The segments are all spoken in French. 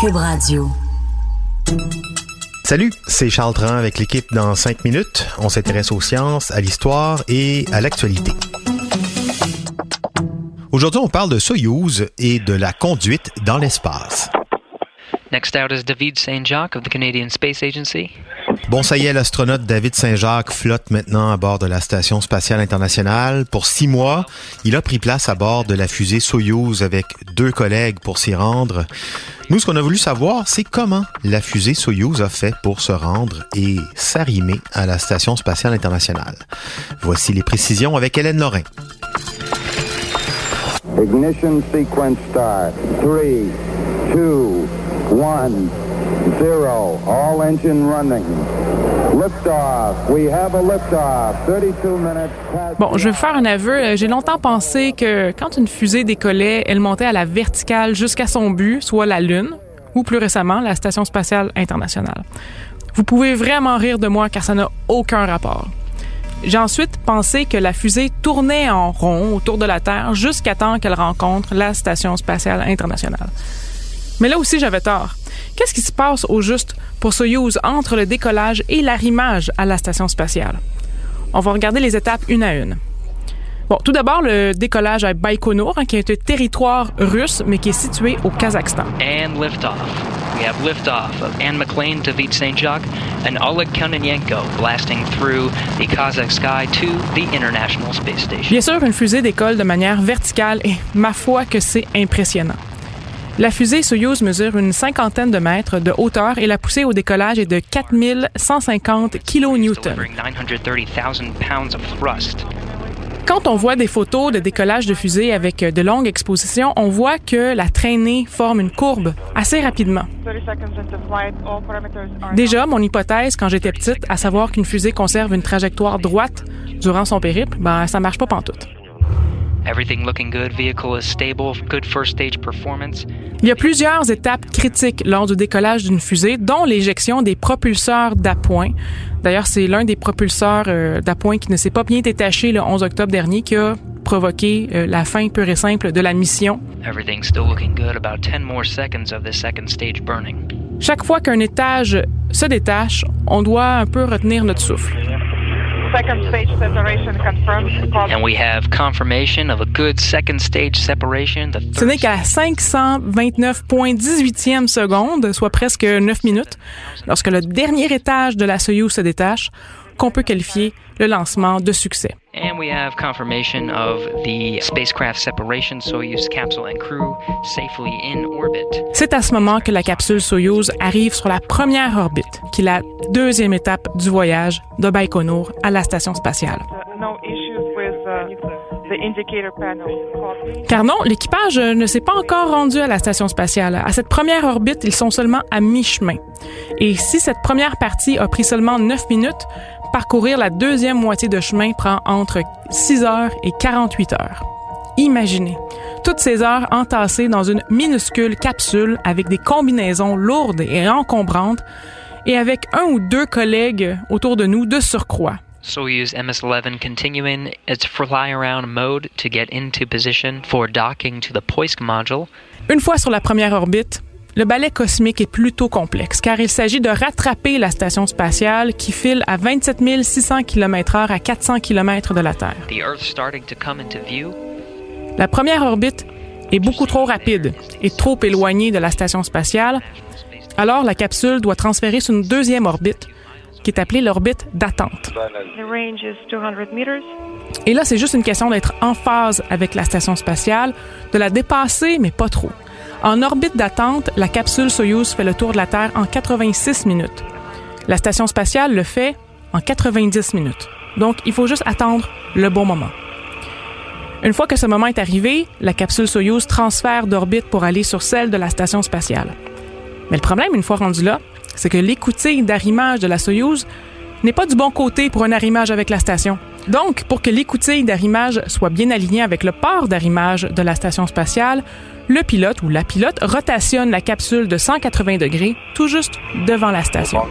Cube Radio. Salut, c'est Charles Tran avec l'équipe dans 5 minutes. On s'intéresse aux sciences, à l'histoire et à l'actualité. Aujourd'hui, on parle de Soyouz et de la conduite dans l'espace. Next out is David St. Jacques of the Canadian Space Agency. Bon, ça y est, l'astronaute David Saint-Jacques flotte maintenant à bord de la Station spatiale internationale. Pour six mois, il a pris place à bord de la fusée Soyouz avec deux collègues pour s'y rendre. Nous, ce qu'on a voulu savoir, c'est comment la fusée Soyouz a fait pour se rendre et s'arrimer à la Station spatiale internationale. Voici les précisions avec Hélène Lorrain. Ignition sequence start. Three, two, one, zero. All engine running. Liftoff. We have a liftoff. 32 minutes past. Bon, je vais faire un aveu. Euh, J'ai longtemps pensé que quand une fusée décollait, elle montait à la verticale jusqu'à son but, soit la Lune, ou plus récemment, la Station spatiale internationale. Vous pouvez vraiment rire de moi car ça n'a aucun rapport. J'ai ensuite pensé que la fusée tournait en rond autour de la Terre jusqu'à temps qu'elle rencontre la Station spatiale internationale. Mais là aussi, j'avais tort. Qu'est-ce qui se passe au juste pour Soyouz entre le décollage et l'arrimage à la station spatiale? On va regarder les étapes une à une. Bon, tout d'abord, le décollage à Baïkonour, hein, qui est un territoire russe, mais qui est situé au Kazakhstan. And liftoff. We have liftoff of Anne McLean, David St. Jacques, and Oleg Kononenko blasting through the Kazakh sky to the International Space Station. Bien sûr, une fusée décolle de manière verticale et ma foi que c'est impressionnant. La fusée Soyouz mesure une cinquantaine de mètres de hauteur et la poussée au décollage est de 4150 kN. Delivering 930,000 pounds of thrust. Quand on voit des photos de décollage de fusée avec de longues expositions, on voit que la traînée forme une courbe assez rapidement. Déjà, mon hypothèse quand j'étais petite, à savoir qu'une fusée conserve une trajectoire droite durant son périple, ben ça marche pas pantoute. Everything looking good. Vehicle is stable. Good first stage performance. Il y a plusieurs étapes critiques lors du décollage d'une fusée, dont l'éjection des propulseurs d'appoint. D'ailleurs, c'est l'un des propulseurs euh, d'appoint qui ne s'est pas bien détaché le 11 octobre dernier qui a provoqué euh, la fin pure et simple de la mission. Everything's still looking good. About 10 more seconds of the second stage burning. Chaque fois qu'un étage se détache, on doit un peu retenir notre souffle. Second stage separation confirmed. And we have confirmation of a good second stage separation. The Ce n'est qu'à la 529.18e seconde, soit presque 9 minutes, lorsque le dernier étage de la Soyuz se détache, qu'on peut qualifier le lancement de succès. And we have confirmation of the spacecraft separation, Soyuz capsule and crew safely in orbit. C'est à ce moment que la capsule Soyuz arrive sur la première orbite, qui est la deuxième étape du voyage de Baïkonour à la station spatiale. Car non, l'équipage euh, ne s'est pas encore rendu à la station spatiale. À cette première orbite, ils sont seulement à mi-chemin. Et si cette première partie a pris seulement 9 minutes, parcourir la deuxième moitié de chemin prend entre 6 heures et 48 heures. Imaginez, toutes ces heures entassées dans une minuscule capsule avec des combinaisons lourdes et encombrantes et avec un ou deux collègues autour de nous de surcroît. Soyuz MS-11 continuing its fly-around mode to get into position for docking to the Poisk module. Une fois sur la première orbite, le balai cosmique est plutôt complexe car il s'agit de rattraper la station spatiale qui file à 27 600 km/h à 400 km de la Terre. The Earth starting to come into view. La première orbite est beaucoup trop rapide et trop éloignée de la station spatiale, alors la capsule doit transférer sur une deuxième orbite qui est appelée l'orbite d'attente. The range is 200 meters. Et là, c'est juste une question d'être en phase avec la station spatiale, de la dépasser, mais pas trop. En orbite d'attente, la capsule Soyuz fait le tour de la Terre en 86 minutes. La station spatiale le fait en 90 minutes. Donc, il faut juste attendre le bon moment. Une fois que ce moment est arrivé, la capsule Soyuz transfère d'orbite pour aller sur celle de la station spatiale. Mais le problème, une fois rendu là, c'est que l'écoutille d'arrimage de la Soyuz n'est pas du bon côté pour un arrimage avec la station. Donc, pour que l'écoutille d'arrimage soit bien alignée avec le port d'arrimage de la station spatiale, le pilote ou la pilote rotationne la capsule de 180 degrés tout juste devant la station.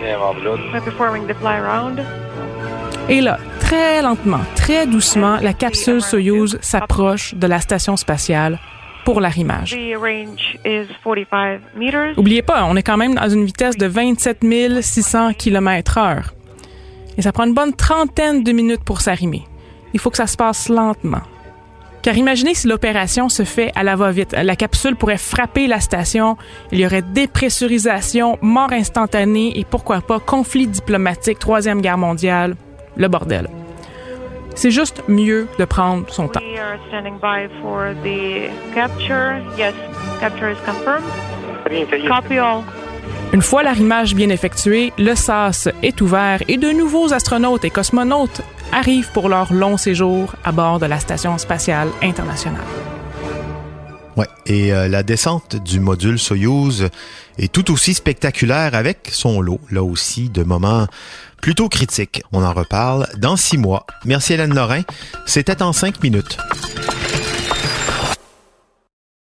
Et là, très lentement, très doucement, la capsule Soyuz s'approche de la station spatiale pour l'arrimage. The range is 45 meters. Oubliez pas, on est quand même dans une vitesse de 27 600 km heure. Et ça prend une bonne trentaine de minutes pour s'arrimer. Il faut que ça se passe lentement. Car imaginez si l'opération se fait à la va-vite. La capsule pourrait frapper la station, il y aurait dépressurisation, mort instantanée et pourquoi pas conflit diplomatique, troisième guerre mondiale, le bordel. C'est juste mieux de prendre son temps. Une fois l'arrimage bien effectué, le SAS est ouvert et de nouveaux astronautes et cosmonautes arrivent pour leur long séjour à bord de la Station spatiale internationale. Ouais, et euh, la descente du module Soyouz est tout aussi spectaculaire avec son lot, là aussi, de moments plutôt critiques. On en reparle dans six mois. Merci Hélène Lorrain. C'était en cinq minutes.